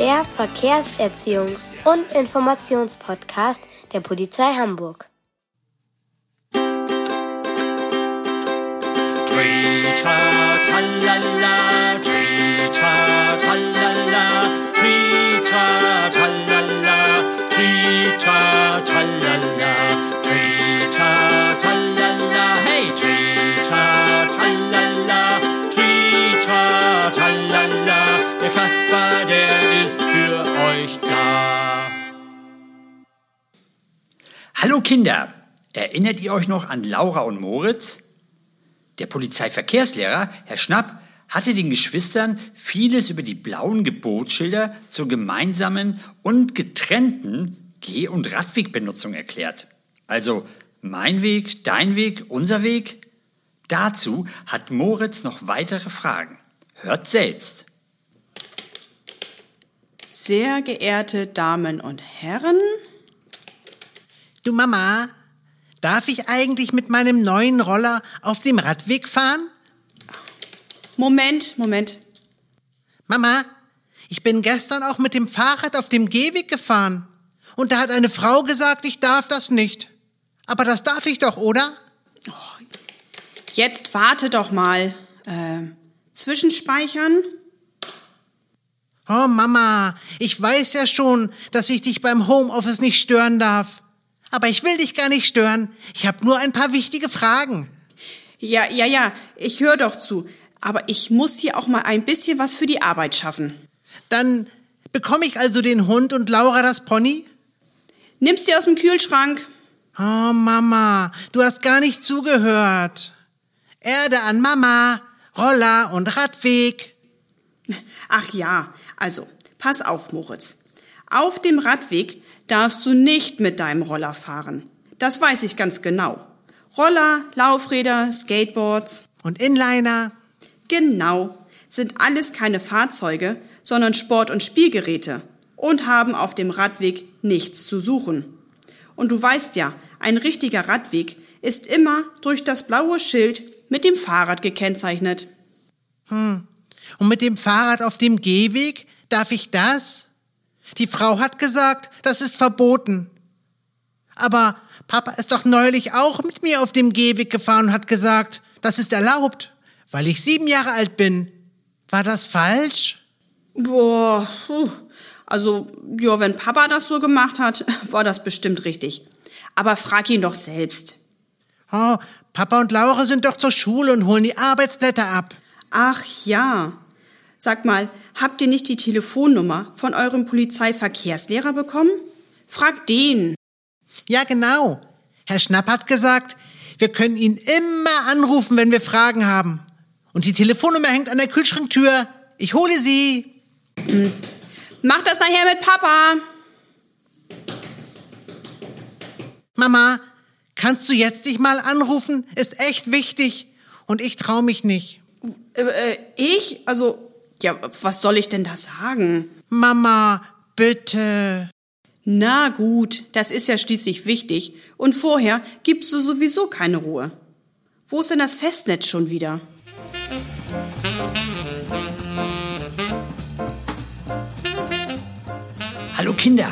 Der Verkehrserziehungs- und Informationspodcast der Polizei Hamburg. Tweeta, tralala, Kinder, erinnert ihr euch noch an Laura und Moritz? Der Polizeiverkehrslehrer, Herr Schnapp, hatte den Geschwistern vieles über die blauen Gebotsschilder zur gemeinsamen und getrennten Geh- und Radwegbenutzung erklärt. Also mein Weg, dein Weg, unser Weg. Dazu hat Moritz noch weitere Fragen. Hört selbst. Sehr geehrte Damen und Herren, Du Mama, darf ich eigentlich mit meinem neuen Roller auf dem Radweg fahren? Moment, Moment. Mama, ich bin gestern auch mit dem Fahrrad auf dem Gehweg gefahren. Und da hat eine Frau gesagt, ich darf das nicht. Aber das darf ich doch, oder? Jetzt warte doch mal. Äh, zwischenspeichern? Oh Mama, ich weiß ja schon, dass ich dich beim Homeoffice nicht stören darf. Aber ich will dich gar nicht stören. Ich habe nur ein paar wichtige Fragen. Ja, ja, ja, ich höre doch zu. Aber ich muss hier auch mal ein bisschen was für die Arbeit schaffen. Dann bekomme ich also den Hund und Laura das Pony? Nimm's dir aus dem Kühlschrank. Oh Mama, du hast gar nicht zugehört. Erde an Mama, Roller und Radweg. Ach ja, also, pass auf, Moritz. Auf dem Radweg darfst du nicht mit deinem Roller fahren. Das weiß ich ganz genau. Roller, Laufräder, Skateboards, Und Inliner. genau, sind alles keine Fahrzeuge, sondern Sport- und Spielgeräte und haben auf dem Radweg nichts zu suchen. Und du weißt ja, ein richtiger Radweg ist immer durch das blaue Schild mit dem Fahrrad gekennzeichnet. Und mit dem Fahrrad auf dem Gehweg darf ich das? Die Frau hat gesagt, das ist verboten. Aber Papa ist doch neulich auch mit mir auf dem Gehweg gefahren und hat gesagt, das ist erlaubt, weil ich sieben Jahre alt bin. War das falsch? Boah, also, ja, wenn Papa das so gemacht hat, war das bestimmt richtig. Aber frag ihn doch selbst. Oh, Papa und Laura sind doch zur Schule und holen die Arbeitsblätter ab. Ach ja. Sag mal, habt ihr nicht die Telefonnummer von eurem Polizeiverkehrslehrer bekommen? Frag den. Ja, genau. Herr Schnapp hat gesagt, wir können ihn immer anrufen, wenn wir Fragen haben. Und die Telefonnummer hängt an der Kühlschranktür. Ich hole sie. Mach das nachher mit Papa. Mama, kannst du jetzt dich mal anrufen? Ist echt wichtig. Und ich trau mich nicht. Äh, äh, ich? Also, ja, was soll ich denn da sagen? Mama, bitte. Na gut, das ist ja schließlich wichtig. Und vorher gibst du sowieso keine Ruhe. Wo ist denn das Festnetz schon wieder? Hallo Kinder,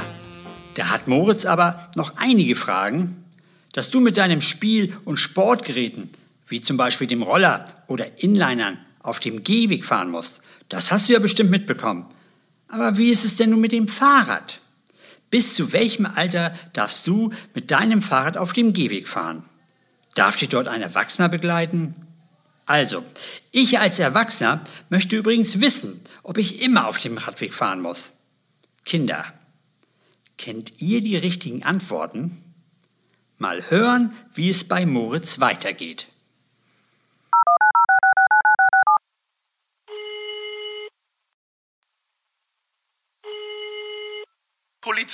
da hat Moritz aber noch einige Fragen, dass du mit deinem Spiel- und Sportgeräten, wie zum Beispiel dem Roller oder Inlinern, auf dem Gehweg fahren musst. Das hast du ja bestimmt mitbekommen. Aber wie ist es denn nun mit dem Fahrrad? Bis zu welchem Alter darfst du mit deinem Fahrrad auf dem Gehweg fahren? Darf dich dort ein Erwachsener begleiten? Also, ich als Erwachsener möchte übrigens wissen, ob ich immer auf dem Radweg fahren muss. Kinder, kennt ihr die richtigen Antworten? Mal hören, wie es bei Moritz weitergeht.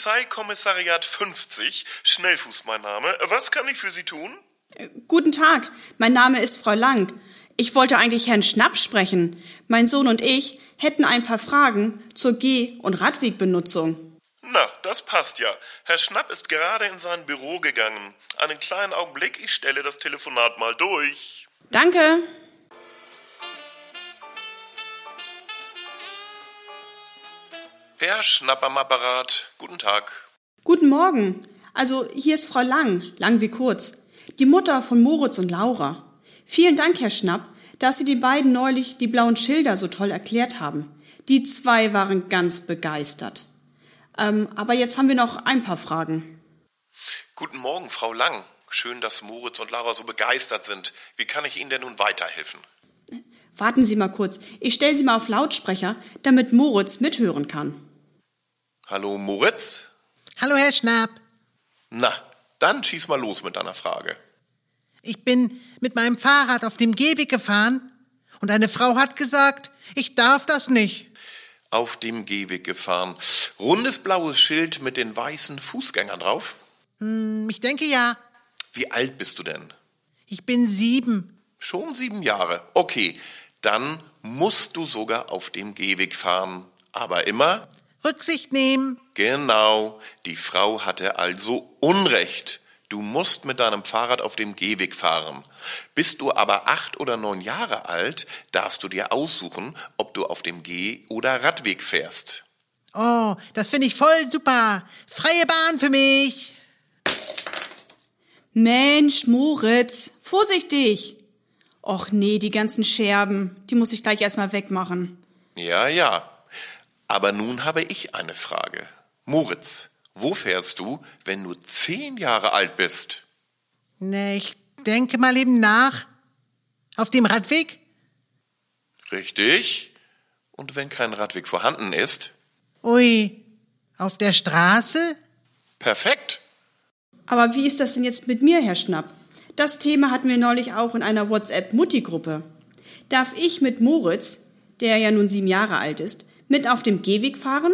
Polizeikommissariat 50, Schnellfuß mein Name. Was kann ich für Sie tun? Guten Tag, mein Name ist Frau Lang. Ich wollte eigentlich Herrn Schnapp sprechen. Mein Sohn und ich hätten ein paar Fragen zur Geh- und Radwegbenutzung. Na, das passt ja. Herr Schnapp ist gerade in sein Büro gegangen. Einen kleinen Augenblick, ich stelle das Telefonat mal durch. Danke. Herr Schnapp am Apparat, guten Tag. Guten Morgen. Also hier ist Frau Lang, lang wie kurz, die Mutter von Moritz und Laura. Vielen Dank, Herr Schnapp, dass Sie den beiden neulich die blauen Schilder so toll erklärt haben. Die zwei waren ganz begeistert. Ähm, aber jetzt haben wir noch ein paar Fragen. Guten Morgen, Frau Lang. Schön, dass Moritz und Laura so begeistert sind. Wie kann ich Ihnen denn nun weiterhelfen? Warten Sie mal kurz. Ich stelle Sie mal auf Lautsprecher, damit Moritz mithören kann. Hallo, Moritz? Hallo, Herr Schnapp. Na, dann schieß mal los mit deiner Frage. Ich bin mit meinem Fahrrad auf dem Gehweg gefahren und eine Frau hat gesagt, ich darf das nicht. Auf dem Gehweg gefahren. Rundes blaues Schild mit den weißen Fußgängern drauf. Hm, Ich denke ja, Wie alt bist du denn? ich bin sieben. Schon sieben Jahre. Okay, dann musst du sogar auf dem Gehweg fahren. Aber immer Rücksicht nehmen. Genau, die Frau hatte also Unrecht. Du musst mit deinem Fahrrad auf dem Gehweg fahren. Bist du aber acht oder neun Jahre alt, darfst du dir aussuchen, ob du auf dem Geh- oder Radweg fährst. Oh, das finde ich voll super. Freie Bahn für mich. Mensch, Moritz, vorsichtig. Och nee, die ganzen Scherben, die muss ich gleich erstmal wegmachen. Ja, ja. Aber nun habe ich eine Frage. Moritz, wo fährst du, wenn du zehn Jahre alt bist? Ne, ich denke mal eben nach. Auf dem Radweg? Richtig? Und wenn kein Radweg vorhanden ist? Ui, auf der Straße? Perfekt. Aber wie ist das denn jetzt mit mir, Herr Schnapp? Das Thema hatten wir neulich auch in einer WhatsApp-Mutti-Gruppe. Darf ich mit Moritz, der ja nun sieben Jahre alt ist, mit auf dem Gehweg fahren?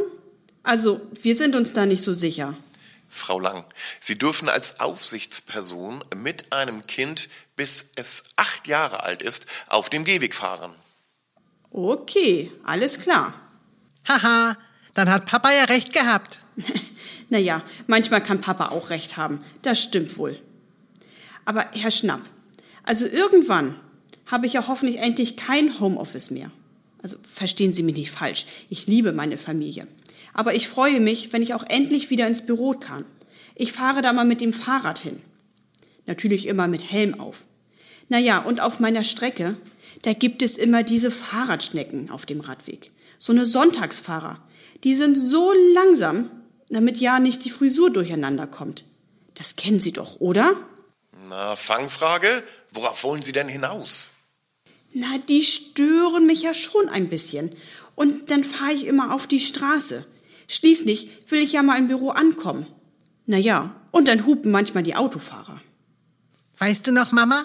Also, wir sind uns da nicht so sicher. Frau Lang, Sie dürfen als Aufsichtsperson mit einem Kind, bis es acht Jahre alt ist, auf dem Gehweg fahren. Okay, alles klar. Haha, dann hat Papa ja recht gehabt. Naja, manchmal kann Papa auch recht haben. Das stimmt wohl. Aber Herr Schnapp, also irgendwann habe ich ja hoffentlich endlich kein Homeoffice mehr. Also verstehen Sie mich nicht falsch. Ich liebe meine Familie. Aber ich freue mich, wenn ich auch endlich wieder ins Büro kann. Ich fahre da mal mit dem Fahrrad hin. Natürlich immer mit Helm auf. Naja, und auf meiner Strecke, da gibt es immer diese Fahrradschnecken auf dem Radweg. So eine Sonntagsfahrer. Die sind so langsam, damit ja nicht die Frisur durcheinander kommt. Das kennen Sie doch, oder? Na, Fangfrage, worauf wollen Sie denn hinaus? Na, die stören mich ja schon ein bisschen. Und dann fahre ich immer auf die Straße. Schließlich will ich ja mal im Büro ankommen. Na ja, und dann hupen manchmal die Autofahrer. Weißt du noch, Mama?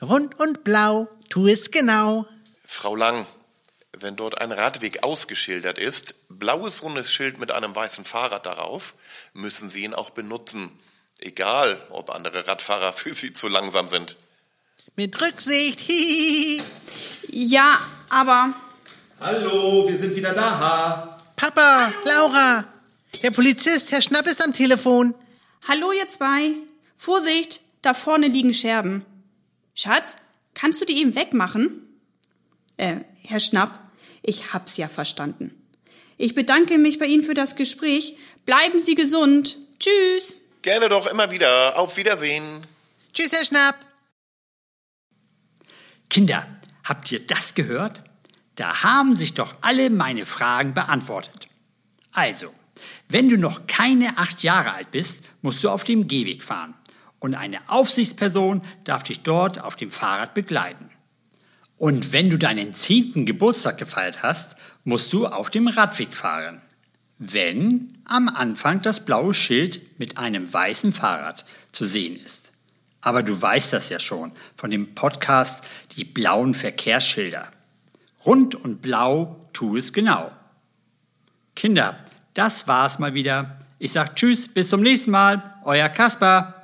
Rund und blau, tu es genau. Frau Lang, wenn dort ein Radweg ausgeschildert ist, blaues rundes Schild mit einem weißen Fahrrad darauf, müssen Sie ihn auch benutzen. Egal, ob andere Radfahrer für Sie zu langsam sind. Mit Rücksicht, hihihi. Ja, aber Hallo, wir sind wieder da. Papa, Laura, der Polizist, Herr Schnapp ist am Telefon. hallo ihr zwei. Vorsicht, da vorne liegen Scherben. Schatz, kannst du die eben wegmachen? Äh, Herr Schnapp, ich hab's ja verstanden. Ich bedanke mich bei Ihnen für das Gespräch. Bleiben Sie gesund. Tschüss. Gerne doch immer wieder. Auf Wiedersehen. Tschüss, Herr Schnapp. Kinder, habt ihr das gehört? Da haben sich doch alle meine Fragen beantwortet. Also, wenn du noch keine acht Jahre alt bist, musst du auf dem Gehweg fahren. Und eine Aufsichtsperson darf dich dort auf dem Fahrrad begleiten. Und wenn du deinen zehnten Geburtstag gefeiert hast, musst du auf dem Radweg fahren. Wenn am Anfang das blaue Schild mit einem weißen Fahrrad zu sehen ist. Aber du weißt das ja schon von dem Podcast Die blauen Verkehrsschilder. Rund und blau tu es genau. Kinder, das war's mal wieder. Ich sag Tschüss, bis zum nächsten Mal. Euer Kasper.